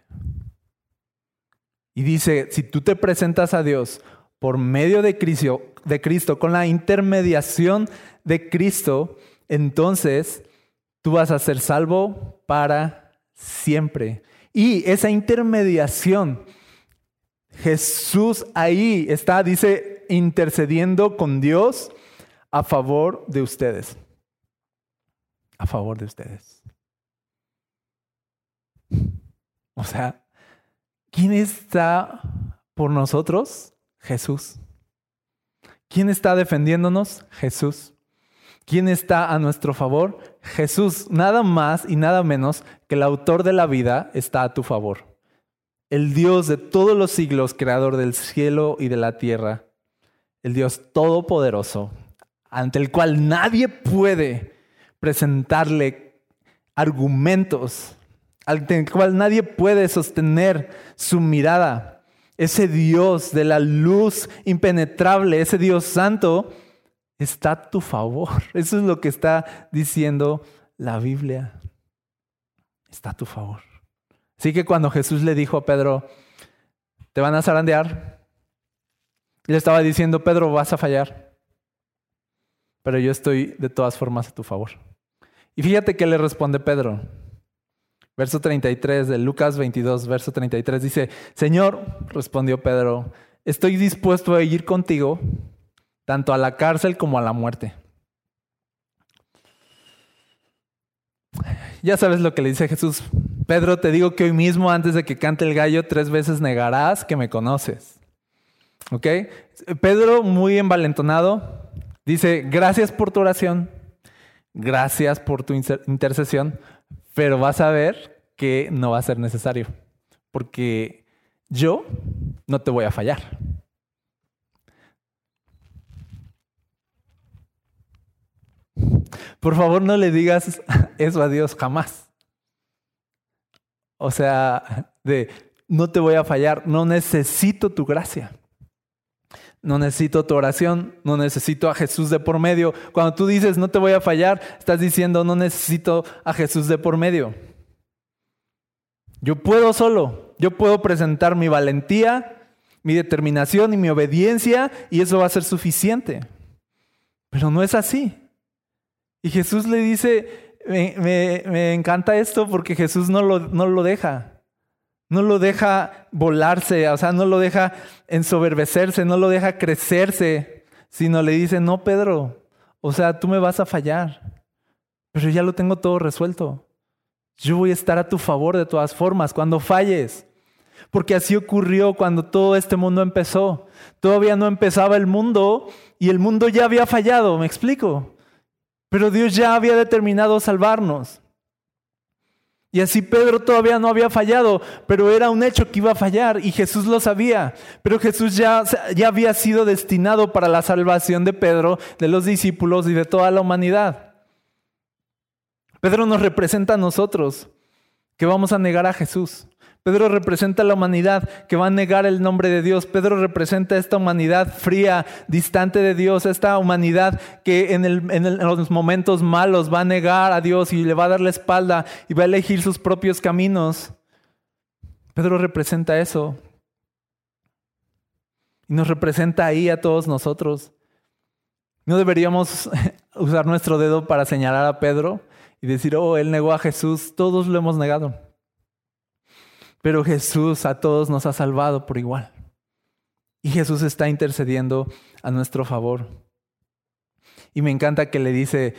Y dice, si tú te presentas a Dios por medio de Cristo, de Cristo, con la intermediación de Cristo, entonces tú vas a ser salvo para siempre. Y esa intermediación, Jesús ahí está, dice, intercediendo con Dios a favor de ustedes. A favor de ustedes. O sea, ¿quién está por nosotros? Jesús. ¿Quién está defendiéndonos? Jesús. ¿Quién está a nuestro favor? Jesús. Nada más y nada menos que el autor de la vida está a tu favor. El Dios de todos los siglos, creador del cielo y de la tierra. El Dios todopoderoso, ante el cual nadie puede presentarle argumentos ante el cual nadie puede sostener su mirada. Ese Dios de la luz impenetrable, ese Dios santo, está a tu favor. Eso es lo que está diciendo la Biblia. Está a tu favor. Así que cuando Jesús le dijo a Pedro, te van a zarandear, le estaba diciendo, Pedro, vas a fallar, pero yo estoy de todas formas a tu favor. Y fíjate que le responde Pedro. Verso 33 de Lucas 22, verso 33 dice, Señor, respondió Pedro, estoy dispuesto a ir contigo tanto a la cárcel como a la muerte. Ya sabes lo que le dice Jesús. Pedro, te digo que hoy mismo, antes de que cante el gallo, tres veces negarás que me conoces. ¿Ok? Pedro, muy envalentonado, dice, gracias por tu oración, gracias por tu intercesión, pero vas a ver que no va a ser necesario, porque yo no te voy a fallar. Por favor, no le digas eso a Dios jamás. O sea, de no te voy a fallar, no necesito tu gracia. No necesito tu oración, no necesito a Jesús de por medio. Cuando tú dices no te voy a fallar, estás diciendo no necesito a Jesús de por medio. Yo puedo solo, yo puedo presentar mi valentía, mi determinación y mi obediencia y eso va a ser suficiente. Pero no es así. Y Jesús le dice, me, encanta esto porque Jesús no lo, no lo deja. No lo deja volarse, o sea, no lo deja ensoberbecerse, no lo deja crecerse, sino le dice, no, Pedro, o sea, tú me vas a fallar, pero ya lo tengo todo resuelto. Yo voy a estar a tu favor de todas formas cuando falles. Porque así ocurrió cuando todo este mundo empezó. Todavía no empezaba el mundo y el mundo ya había fallado, ¿me explico? Pero Dios ya había determinado salvarnos. Y así Pedro todavía no había fallado, pero era un hecho que iba a fallar y Jesús lo sabía. Pero Jesús ya, ya había sido destinado para la salvación de Pedro, de los discípulos y de toda la humanidad. Pedro nos representa a nosotros, que vamos a negar a Jesús. Pedro representa la humanidad que va a negar el nombre de Dios. Pedro representa esta humanidad fría, distante de Dios, esta humanidad que en, los momentos malos va a negar a Dios y le va a dar la espalda y va a elegir sus propios caminos. Pedro representa eso. Y nos representa ahí a todos nosotros. No deberíamos usar nuestro dedo para señalar a Pedro y decir, oh, él negó a Jesús. Todos lo hemos negado. Pero Jesús a todos nos ha salvado por igual. Y Jesús está intercediendo a nuestro favor. Y me encanta que le dice,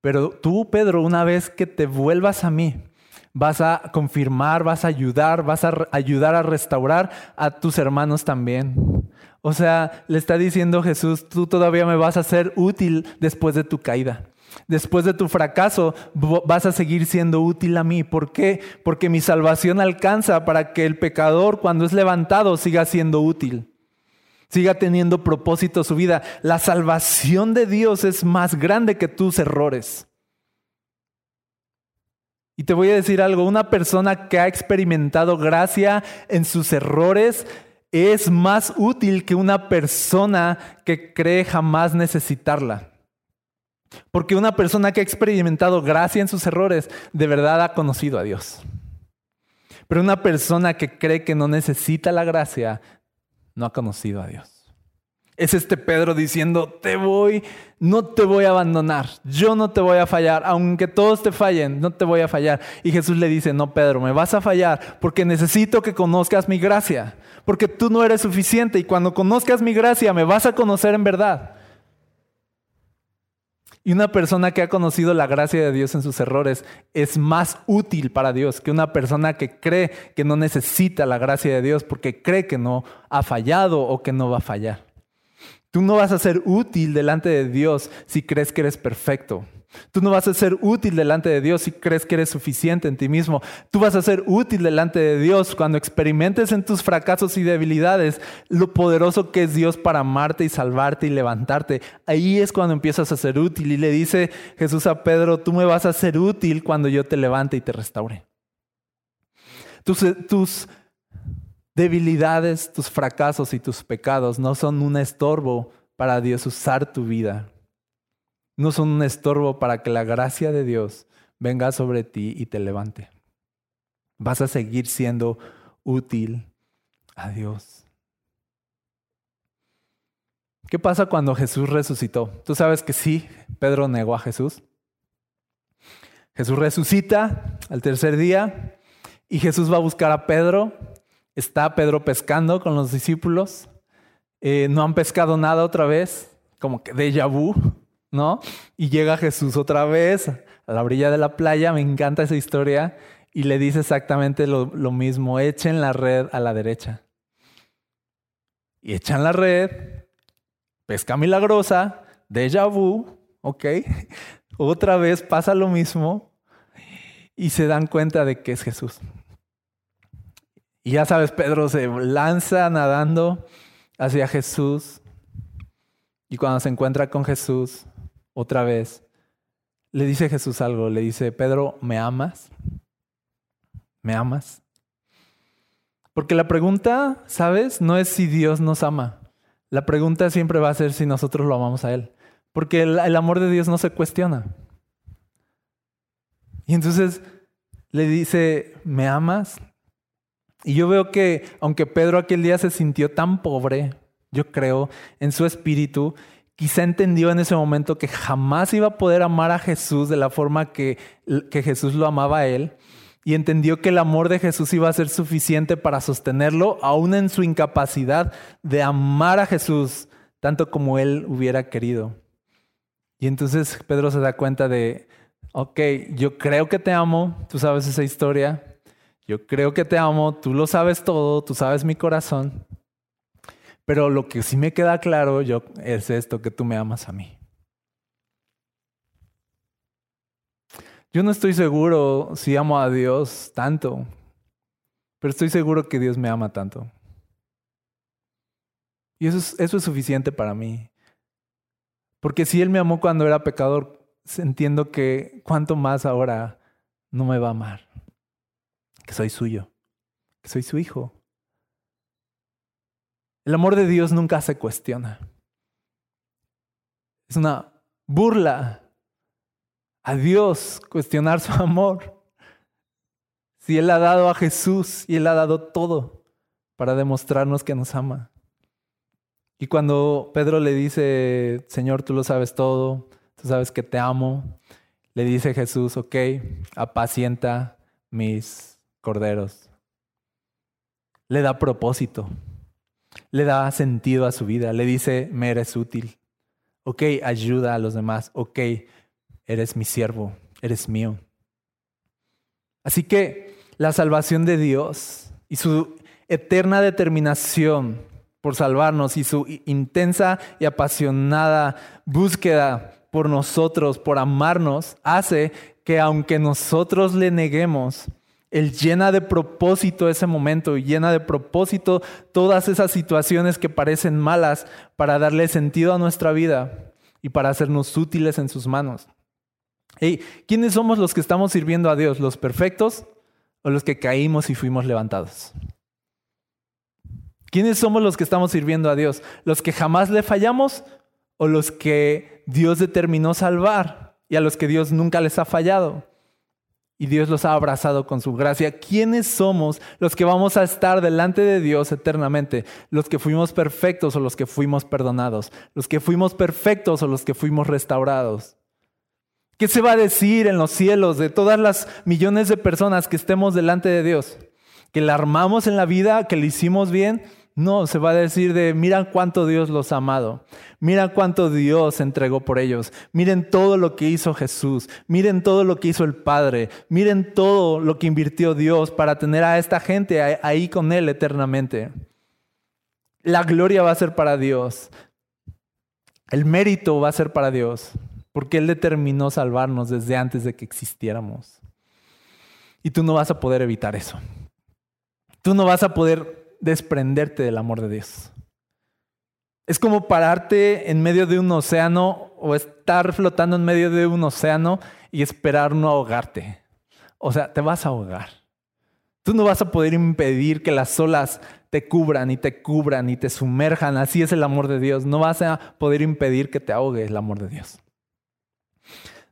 pero tú, Pedro, una vez que te vuelvas a mí, vas a confirmar, vas a ayudar, vas a ayudar a restaurar a tus hermanos también. O sea, le está diciendo Jesús, tú todavía me vas a ser útil después de tu caída. Después de tu fracaso vas a seguir siendo útil a mí. ¿Por qué? Porque mi salvación alcanza para que el pecador cuando es levantado siga siendo útil. siga teniendo propósito su vida. La salvación de Dios es más grande que tus errores. Y te voy a decir algo, una persona que ha experimentado gracia en sus errores es más útil que una persona que cree jamás necesitarla. Porque una persona que ha experimentado gracia en sus errores de verdad ha conocido a Dios. Pero una persona que cree que no necesita la gracia no ha conocido a Dios. Es este Pedro diciendo, te voy, no te voy a abandonar, yo no te voy a fallar, aunque todos te fallen, no te voy a fallar. Y Jesús le dice, no Pedro, me vas a fallar porque necesito que conozcas mi gracia, porque tú no eres suficiente y cuando conozcas mi gracia me vas a conocer en verdad. Y una persona que ha conocido la gracia de Dios en sus errores es más útil para Dios que una persona que cree que no necesita la gracia de Dios porque cree que no ha fallado o que no va a fallar. Tú no vas a ser útil delante de Dios si crees que eres perfecto. Tú no vas a ser útil delante de Dios si crees que eres suficiente en ti mismo. Tú vas a ser útil delante de Dios cuando experimentes en tus fracasos y debilidades lo poderoso que es Dios para amarte y salvarte y levantarte. Ahí es cuando empiezas a ser útil. Y le dice Jesús a Pedro, tú me vas a ser útil cuando yo te levante y te restaure. Tus, tus debilidades, tus fracasos y tus pecados no son un estorbo para Dios usar tu vida no son un estorbo para que la gracia de Dios venga sobre ti y te levante. Vas a seguir siendo útil a Dios. ¿Qué pasa cuando Jesús resucitó? Tú sabes que sí, Pedro negó a Jesús. Jesús resucita al tercer día y Jesús va a buscar a Pedro. Está Pedro pescando con los discípulos. Eh, no han pescado nada otra vez, como que déjà vu. Y llega Jesús otra vez a la orilla de la playa, me encanta esa historia, y le dice exactamente lo, mismo, echen la red a la derecha. Y echan la red, pesca milagrosa, déjà vu, ¿ok? Otra vez pasa lo mismo y se dan cuenta de que es Jesús. Y ya sabes, Pedro se lanza nadando hacia Jesús y cuando se encuentra con Jesús, otra vez, le dice Jesús algo, le dice, Pedro, ¿me amas? ¿Me amas? Porque la pregunta, ¿sabes? No es si Dios nos ama. La pregunta siempre va a ser si nosotros lo amamos a Él. Porque el, amor de Dios no se cuestiona. Y entonces le dice, ¿me amas? Y yo veo que aunque Pedro aquel día se sintió tan pobre, yo creo, en su espíritu, quizá entendió en ese momento que jamás iba a poder amar a Jesús de la forma que, que, Jesús lo amaba a él. Y entendió que el amor de Jesús iba a ser suficiente para sostenerlo, aún en su incapacidad de amar a Jesús tanto como él hubiera querido. Y entonces Pedro se da cuenta de, ok, yo creo que te amo, tú sabes esa historia, yo creo que te amo, tú lo sabes todo, tú sabes mi corazón, pero lo que sí me queda claro yo, es esto, que tú me amas a mí. Yo no estoy seguro si amo a Dios tanto, pero estoy seguro que Dios me ama tanto. Y eso es, eso es suficiente para mí. Porque si Él me amó cuando era pecador, entiendo que cuánto más ahora no me va a amar. Que soy suyo, que soy su hijo. El amor de Dios nunca se cuestiona. Es una burla a Dios cuestionar su amor. Si Él ha dado a Jesús y Él ha dado todo para demostrarnos que nos ama. Y cuando Pedro le dice, Señor, tú lo sabes todo, tú sabes que te amo, le dice Jesús, ok, apacienta mis corderos. Le da propósito le da sentido a su vida, le dice, me eres útil, ok, ayuda a los demás, ok, eres mi siervo, eres mío. Así que la salvación de Dios y su eterna determinación por salvarnos y su intensa y apasionada búsqueda por nosotros, por amarnos, hace que aunque nosotros le neguemos, Él llena de propósito ese momento llena de propósito todas esas situaciones que parecen malas para darle sentido a nuestra vida y para hacernos útiles en sus manos. Hey, ¿Quiénes somos los que estamos sirviendo a Dios? ¿Los perfectos o los que caímos y fuimos levantados? ¿Quiénes somos los que estamos sirviendo a Dios? ¿Los que jamás le fallamos o los que Dios determinó salvar y a los que Dios nunca les ha fallado? Y Dios los ha abrazado con su gracia. ¿Quiénes somos los que vamos a estar delante de Dios eternamente? ¿Los que fuimos perfectos o los que fuimos perdonados? ¿Los que fuimos perfectos o los que fuimos restaurados? ¿Qué se va a decir en los cielos de todas las millones de personas que estemos delante de Dios? ¿Que la armamos en la vida, que le hicimos bien? No, se va a decir de, mira cuánto Dios los ha amado, mira cuánto Dios entregó por ellos, miren todo lo que hizo Jesús, miren todo lo que hizo el Padre, miren todo lo que invirtió Dios para tener a esta gente ahí con Él eternamente. La gloria va a ser para Dios, el mérito va a ser para Dios, porque Él determinó salvarnos desde antes de que existiéramos. Y tú no vas a poder evitar eso. Tú no vas a poder desprenderte del amor de Dios. Es como pararte en medio de un océano o estar flotando en medio de un océano y esperar no ahogarte. O sea, te vas a ahogar. Tú no vas a poder impedir que las olas te cubran y te cubran y te sumerjan. Así es el amor de Dios. No vas a poder impedir que te ahogue el amor de Dios.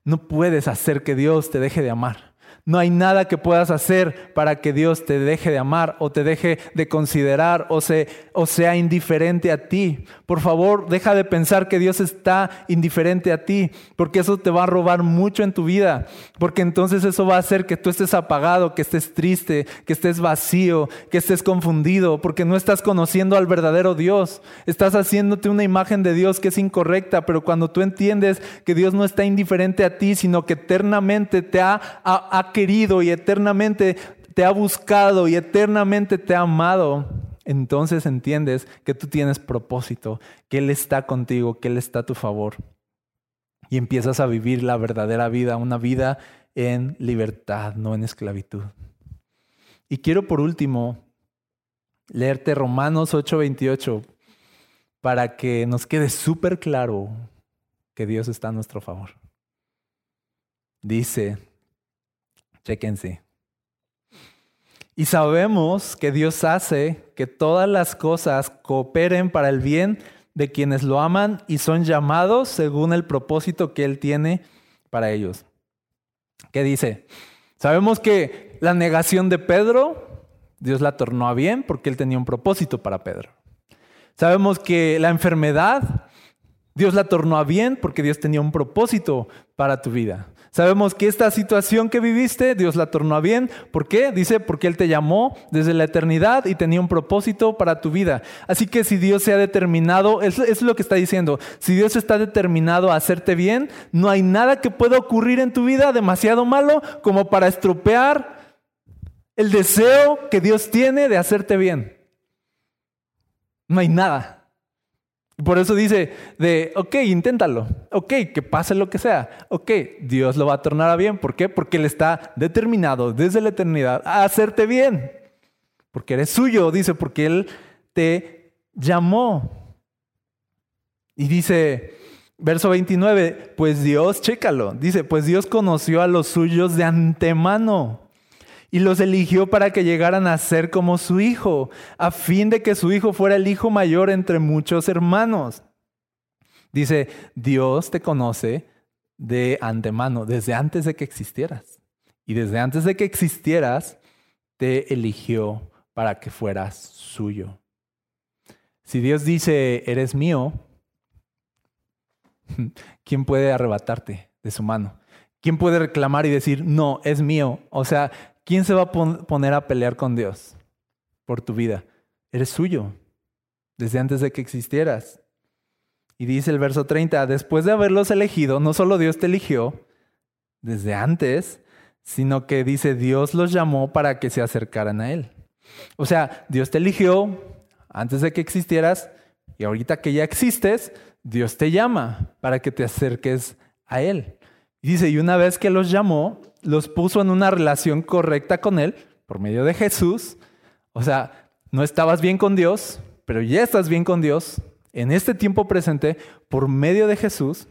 No puedes hacer que Dios te deje de amar. No hay nada que puedas hacer para que Dios te deje de amar o te deje de considerar o, o sea indiferente a ti. Por favor, deja de pensar que Dios está indiferente a ti, porque eso te va a robar mucho en tu vida, porque entonces eso va a hacer que tú estés apagado, que estés triste, que estés vacío, que estés confundido, porque no estás conociendo al verdadero Dios. Estás haciéndote una imagen de Dios que es incorrecta, pero cuando tú entiendes que Dios no está indiferente a ti, sino que eternamente te ha, ha querido y eternamente te ha buscado y eternamente te ha amado, entonces entiendes que tú tienes propósito, que Él está contigo, que Él está a tu favor. Y empiezas a vivir la verdadera vida, una vida en libertad, no en esclavitud. Y quiero por último leerte Romanos 8:28 para que nos quede súper claro que Dios está a nuestro favor. Dice, Chéquense. Y sabemos que Dios hace que todas las cosas cooperen para el bien de quienes lo aman y son llamados según el propósito que Él tiene para ellos. ¿Qué dice? Sabemos que la negación de Pedro, Dios la tornó a bien porque Él tenía un propósito para Pedro. Sabemos que la enfermedad, Dios la tornó a bien porque Dios tenía un propósito para tu vida. Sabemos que esta situación que viviste, Dios la tornó a bien. ¿Por qué? Dice, porque Él te llamó desde la eternidad y tenía un propósito para tu vida. Así que si Dios se ha determinado, eso es lo que está diciendo, si Dios está determinado a hacerte bien, no hay nada que pueda ocurrir en tu vida demasiado malo como para estropear el deseo que Dios tiene de hacerte bien. No hay nada. Por eso dice de, ok, inténtalo, ok, que pase lo que sea, ok, Dios lo va a tornar a bien. ¿Por qué? Porque Él está determinado desde la eternidad a hacerte bien. Porque eres suyo, dice, porque Él te llamó. Y dice, verso 29, pues Dios, chécalo, dice, pues Dios conoció a los suyos de antemano y los eligió para que llegaran a ser como su hijo, a fin de que su hijo fuera el hijo mayor entre muchos hermanos. Dice, Dios te conoce de antemano, desde antes de que existieras. Y desde antes de que existieras, te eligió para que fueras suyo. Si Dios dice, eres mío, ¿quién puede arrebatarte de su mano? ¿Quién puede reclamar y decir, no, es mío? O sea, ¿quién se va a poner a pelear con Dios por tu vida? Eres suyo, desde antes de que existieras. Y dice el verso 30, después de haberlos elegido, no solo Dios te eligió desde antes, sino que dice Dios los llamó para que se acercaran a Él. O sea, Dios te eligió antes de que existieras y ahorita que ya existes, Dios te llama para que te acerques a Él. Y dice, y una vez que los llamó, los puso en una relación correcta con Él por medio de Jesús. O sea, no estabas bien con Dios, pero ya estás bien con Dios en este tiempo presente por medio de Jesús.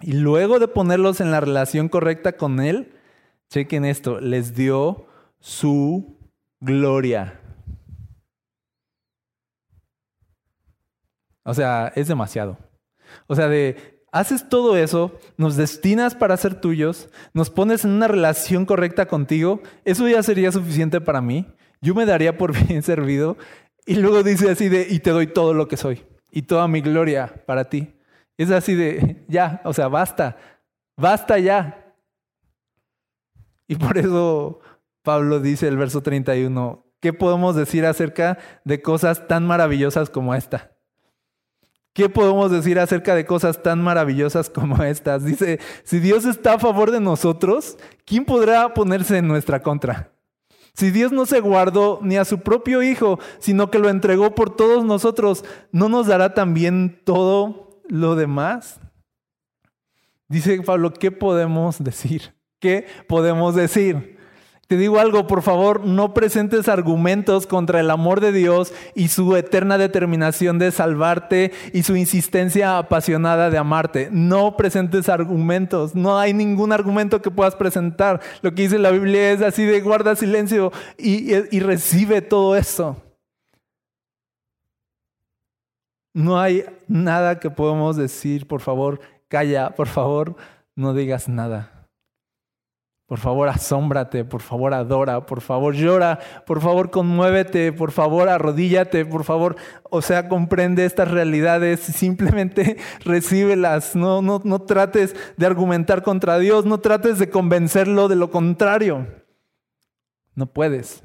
Y luego de ponerlos en la relación correcta con Él, chequen esto, les dio su gloria. O sea, es demasiado. O sea, de haces todo eso, nos destinas para ser tuyos, nos pones en una relación correcta contigo, eso ya sería suficiente para mí. Yo me daría por bien servido. Y luego dice así de, y te doy todo lo que soy y toda mi gloria para ti. Es así de, ya, o sea, basta, basta ya. Y por eso Pablo dice el verso 31, ¿qué podemos decir acerca de cosas tan maravillosas como esta? ¿Qué podemos decir acerca de cosas tan maravillosas como estas? Dice, si Dios está a favor de nosotros, ¿quién podrá ponerse en nuestra contra? Si Dios no se guardó ni a su propio Hijo, sino que lo entregó por todos nosotros, ¿no nos dará también todo lo demás? Dice Pablo, ¿qué podemos decir? ¿Qué podemos decir? Te digo algo, por favor, no presentes argumentos contra el amor de Dios y su eterna determinación de salvarte y su insistencia apasionada de amarte. No presentes argumentos, no hay ningún argumento que puedas presentar. Lo que dice la Biblia es así de guarda silencio y, y recibe todo eso. No hay nada que podamos decir, por favor, calla, por favor, no digas nada. Por favor, asómbrate, por favor, adora, por favor, llora, por favor, conmuévete, por favor, arrodíllate, por favor, o sea, comprende estas realidades, simplemente recíbelas, no, no, no trates de argumentar contra Dios, no trates de convencerlo de lo contrario. No puedes.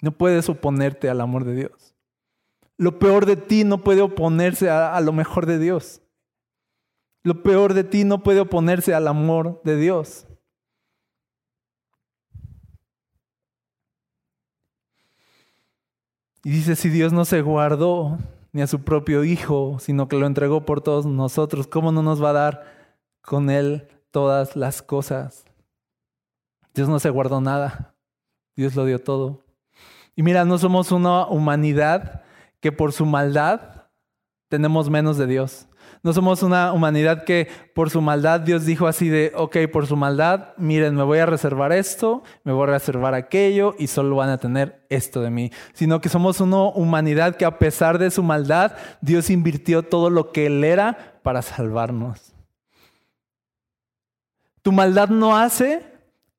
No puedes oponerte al amor de Dios. Lo peor de ti no puede oponerse a lo mejor de Dios. Lo peor de ti no puede oponerse al amor de Dios. Y dice, si Dios no se guardó ni a su propio Hijo, sino que lo entregó por todos nosotros, ¿cómo no nos va a dar con Él todas las cosas? Dios no se guardó nada, Dios lo dio todo. Y mira, no somos una humanidad que por su maldad tenemos menos de Dios. No somos una humanidad que por su maldad Dios dijo así de, ok, por su maldad, miren, me voy a reservar esto, me voy a reservar aquello y solo van a tener esto de mí. Sino que somos una humanidad que a pesar de su maldad, Dios invirtió todo lo que Él era para salvarnos. Tu maldad no hace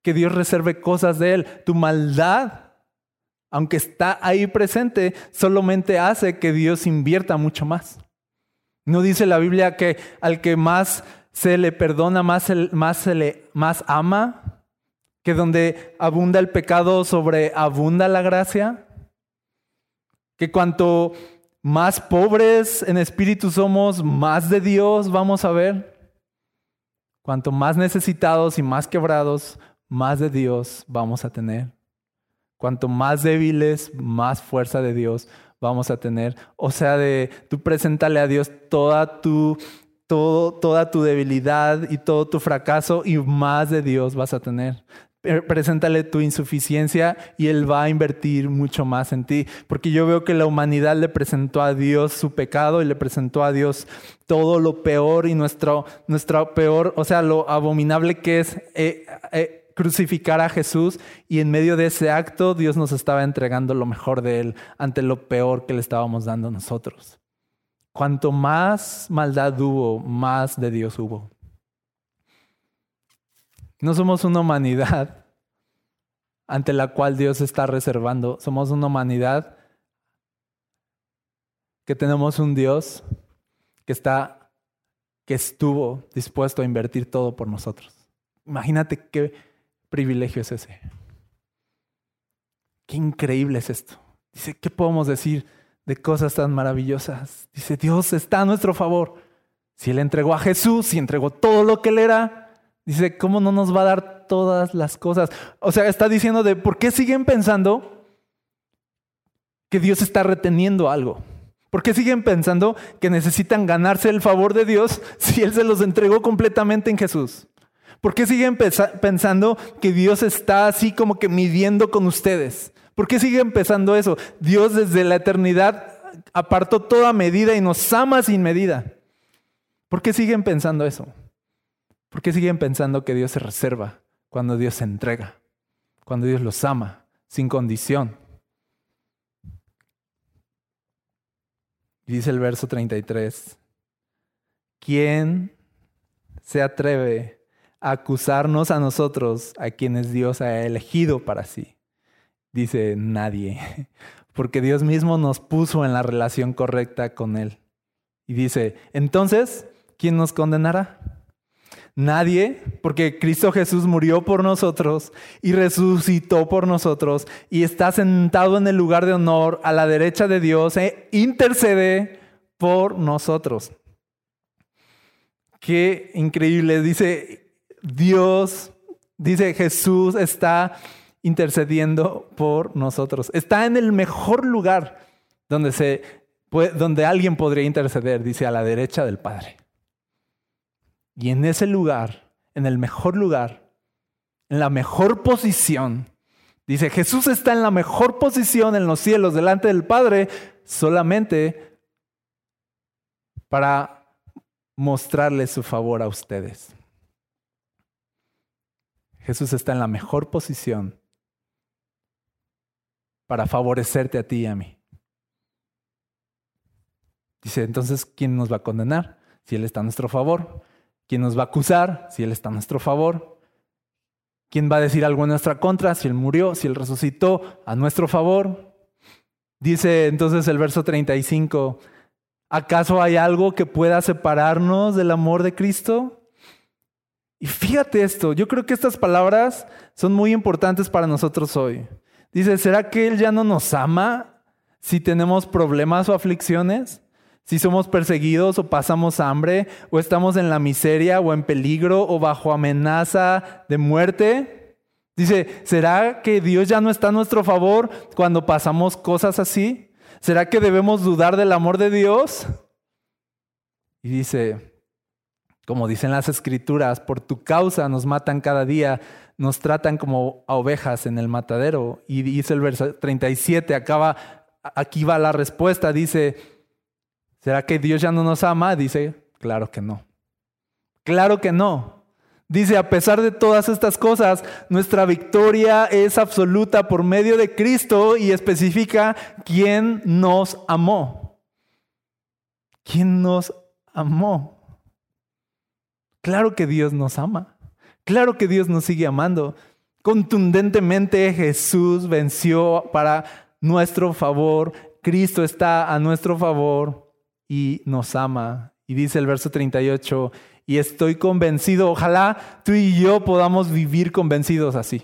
que Dios reserve cosas de Él. Tu maldad, aunque está ahí presente, solamente hace que Dios invierta mucho más. ¿No dice la Biblia que al que más se le perdona, más, más se le más ama? ¿Que donde abunda el pecado, sobreabunda la gracia? ¿Que cuanto más pobres en espíritu somos, más de Dios vamos a ver? Cuanto más necesitados y más quebrados, más de Dios vamos a tener. Cuanto más débiles, más fuerza de Dios vamos a tener. O sea, de tú preséntale a Dios toda tu, todo, toda tu debilidad y todo tu fracaso y más de Dios vas a tener. Preséntale tu insuficiencia y Él va a invertir mucho más en ti. Porque yo veo que la humanidad le presentó a Dios su pecado y le presentó a Dios todo lo peor y nuestro, nuestro peor, o sea, lo abominable que es eh, eh, crucificar a Jesús y en medio de ese acto Dios nos estaba entregando lo mejor de Él ante lo peor que le estábamos dando nosotros. Cuanto más maldad hubo, más de Dios hubo. No somos una humanidad ante la cual Dios está reservando, somos una humanidad que tenemos un Dios que está que estuvo dispuesto a invertir todo por nosotros. Imagínate qué privilegio es ese? Qué increíble es esto. Dice, ¿qué podemos decir de cosas tan maravillosas? Dice, Dios está a nuestro favor. Si Él entregó a Jesús, si entregó todo lo que Él era, dice, ¿cómo no nos va a dar todas las cosas? O sea, está diciendo de, ¿por qué siguen pensando que Dios está reteniendo algo? ¿Por qué siguen pensando que necesitan ganarse el favor de Dios si Él se los entregó completamente en Jesús? ¿Por qué siguen pensando que Dios está así como que midiendo con ustedes? ¿Por qué siguen pensando eso? Dios desde la eternidad apartó toda medida y nos ama sin medida. ¿Por qué siguen pensando eso? ¿Por qué siguen pensando que Dios se reserva cuando Dios se entrega? Cuando Dios los ama sin condición. Dice el verso 33, ¿quién se atreve acusarnos a nosotros, a quienes Dios ha elegido para sí? Dice nadie, porque Dios mismo nos puso en la relación correcta con Él. Y dice, entonces, ¿quién nos condenará? Nadie, porque Cristo Jesús murió por nosotros y resucitó por nosotros y está sentado en el lugar de honor a la derecha de Dios e intercede por nosotros. Qué increíble, dice Dios, dice Jesús está intercediendo por nosotros. Está en el mejor lugar donde, se, donde alguien podría interceder, dice a la derecha del Padre. Y en ese lugar, en el mejor lugar, en la mejor posición, dice, Jesús está en la mejor posición en los cielos delante del Padre solamente para mostrarle su favor a ustedes. Jesús está en la mejor posición para favorecerte a ti y a mí. Dice, entonces, ¿quién nos va a condenar? Si Él está a nuestro favor. ¿Quién nos va a acusar si Él está a nuestro favor? ¿Quién va a decir algo en nuestra contra si Él murió, si Él resucitó a nuestro favor? Dice entonces el verso 35, ¿acaso hay algo que pueda separarnos del amor de Cristo? Y fíjate esto, yo creo que estas palabras son muy importantes para nosotros hoy. Dice, ¿será que Él ya no nos ama si tenemos problemas o aflicciones? si somos perseguidos o pasamos hambre, o estamos en la miseria o en peligro o bajo amenaza de muerte. Dice, ¿será que Dios ya no está a nuestro favor cuando pasamos cosas así? ¿Será que debemos dudar del amor de Dios? Y dice, como dicen las escrituras, por tu causa nos matan cada día, nos tratan como a ovejas en el matadero. Y dice el verso 37, acaba, aquí va la respuesta, dice, ¿Será que Dios ya no nos ama? Dice, claro que no. Claro que no. Dice, a pesar de todas estas cosas, nuestra victoria es absoluta por medio de Cristo y especifica quién nos amó. ¿Quién nos amó? Claro que Dios nos ama. Claro que Dios nos sigue amando. Contundentemente Jesús venció para nuestro favor. Cristo está a nuestro favor y nos ama. Y dice el verso 38, y estoy convencido, ojalá tú y yo podamos vivir convencidos así.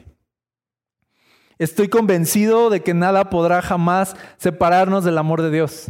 Estoy convencido de que nada podrá jamás separarnos del amor de Dios.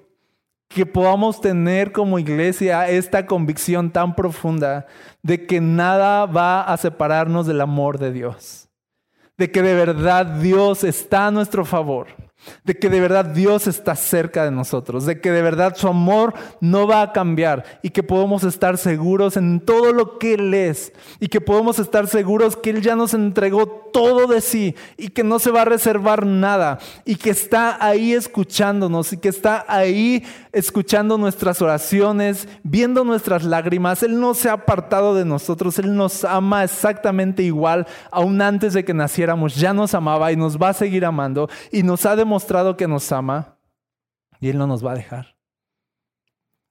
que podamos tener como iglesia esta convicción tan profunda de que nada va a separarnos del amor de Dios, de que de verdad Dios está a nuestro favor. De que de verdad Dios está cerca de nosotros, de que de verdad su amor no va a cambiar y que podemos estar seguros en todo lo que Él es y que podemos estar seguros que Él ya nos entregó todo de sí y que no se va a reservar nada y que está ahí escuchándonos y que está ahí escuchando nuestras oraciones, viendo nuestras lágrimas. Él no se ha apartado de nosotros, Él nos ama exactamente igual, aún antes de que naciéramos, ya nos amaba y nos va a seguir amando y nos ha demostrado mostrado que nos ama y Él no nos va a dejar.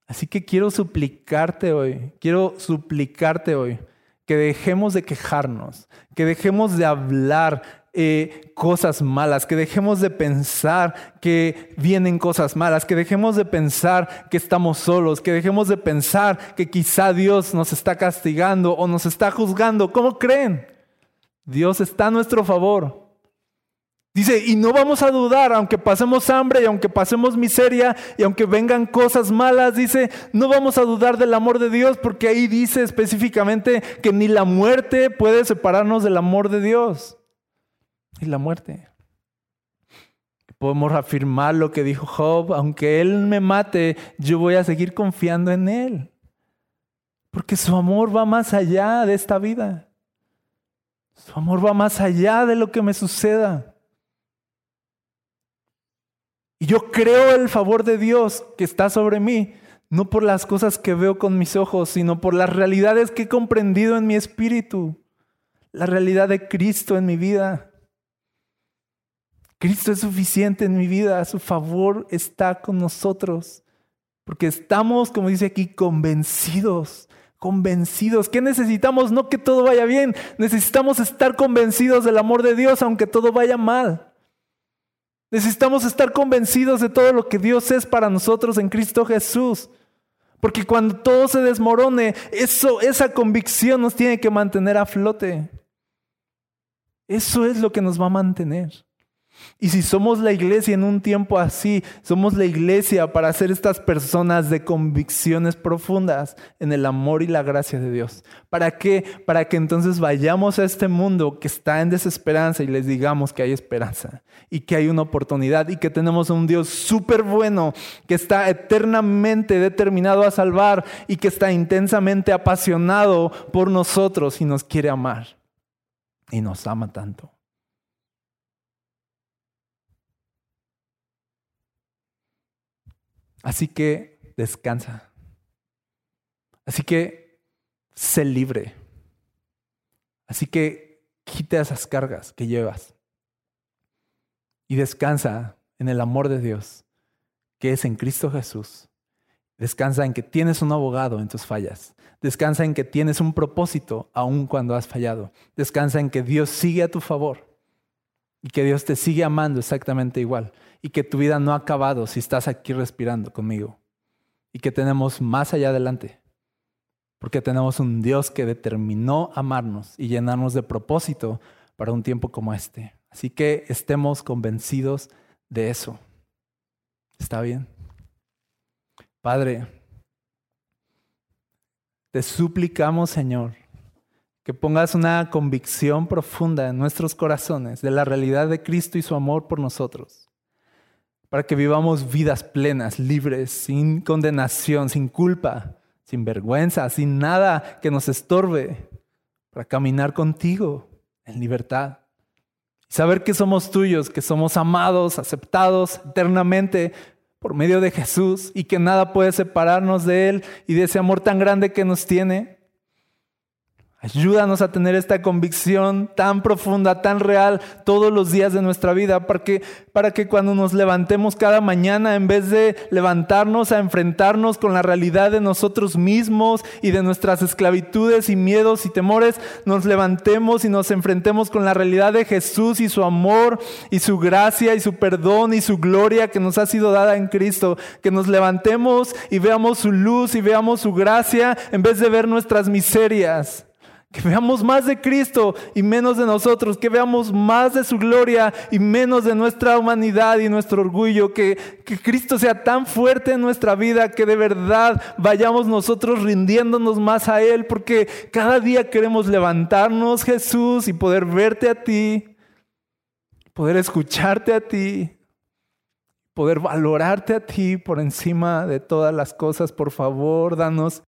Así que quiero suplicarte hoy, quiero suplicarte hoy que dejemos de quejarnos, que dejemos de hablar eh, cosas malas, que dejemos de pensar que vienen cosas malas, que dejemos de pensar que estamos solos, que dejemos de pensar que quizá Dios nos está castigando o nos está juzgando. ¿Cómo creen? Dios está a nuestro favor. Dice, y no vamos a dudar, aunque pasemos hambre y aunque pasemos miseria y aunque vengan cosas malas, dice, no vamos a dudar del amor de Dios porque ahí dice específicamente que ni la muerte puede separarnos del amor de Dios. Y la muerte. Podemos afirmar lo que dijo Job, aunque Él me mate, yo voy a seguir confiando en Él. Porque su amor va más allá de esta vida. Su amor va más allá de lo que me suceda. Y yo creo el favor de Dios que está sobre mí, no por las cosas que veo con mis ojos, sino por las realidades que he comprendido en mi espíritu, la realidad de Cristo en mi vida. Cristo es suficiente en mi vida, su favor está con nosotros, porque estamos, como dice aquí, convencidos, convencidos. ¿Qué necesitamos? No que todo vaya bien, necesitamos estar convencidos del amor de Dios, aunque todo vaya mal. Necesitamos estar convencidos de todo lo que Dios es para nosotros en Cristo Jesús. Porque cuando todo se desmorone, eso, esa convicción nos tiene que mantener a flote. Eso es lo que nos va a mantener. Y si somos la iglesia en un tiempo así, somos la iglesia para ser estas personas de convicciones profundas en el amor y la gracia de Dios. ¿Para qué? Para que entonces vayamos a este mundo que está en desesperanza y les digamos que hay esperanza y que hay una oportunidad y que tenemos un Dios súper bueno que está eternamente determinado a salvar y que está intensamente apasionado por nosotros y nos quiere amar y nos ama tanto. Así que descansa. Así que sé libre. Así que quite esas cargas que llevas. Y descansa en el amor de Dios, que es en Cristo Jesús. Descansa en que tienes un abogado en tus fallas. Descansa en que tienes un propósito aun cuando has fallado. Descansa en que Dios sigue a tu favor y que Dios te sigue amando exactamente igual y que tu vida no ha acabado si estás aquí respirando conmigo y que tenemos más allá adelante, porque tenemos un Dios que determinó amarnos y llenarnos de propósito para un tiempo como este. Así que estemos convencidos de eso. ¿Está bien? Padre, te suplicamos, Señor, que pongas una convicción profunda en nuestros corazones de la realidad de Cristo y su amor por nosotros para que vivamos vidas plenas, libres, sin condenación, sin culpa, sin vergüenza, sin nada que nos estorbe, para caminar contigo en libertad. Saber que somos tuyos, que somos amados, aceptados eternamente por medio de Jesús y que nada puede separarnos de Él y de ese amor tan grande que nos tiene. Ayúdanos a tener esta convicción tan profunda, tan real todos los días de nuestra vida, para que, para que cuando nos levantemos cada mañana, en vez de levantarnos a enfrentarnos con la realidad de nosotros mismos y de nuestras esclavitudes y miedos y temores, nos levantemos y nos enfrentemos con la realidad de Jesús y su amor y su gracia y su perdón y su gloria que nos ha sido dada en Cristo. Que nos levantemos y veamos su luz y veamos su gracia en vez de ver nuestras miserias. Que veamos más de Cristo y menos de nosotros. Que veamos más de su gloria y menos de nuestra humanidad y nuestro orgullo. Que, que, Cristo sea tan fuerte en nuestra vida que de verdad vayamos nosotros rindiéndonos más a Él. Porque cada día queremos levantarnos, Jesús, y poder verte a ti. Poder escucharte a ti. Poder valorarte a ti por encima de todas las cosas. Por favor, danos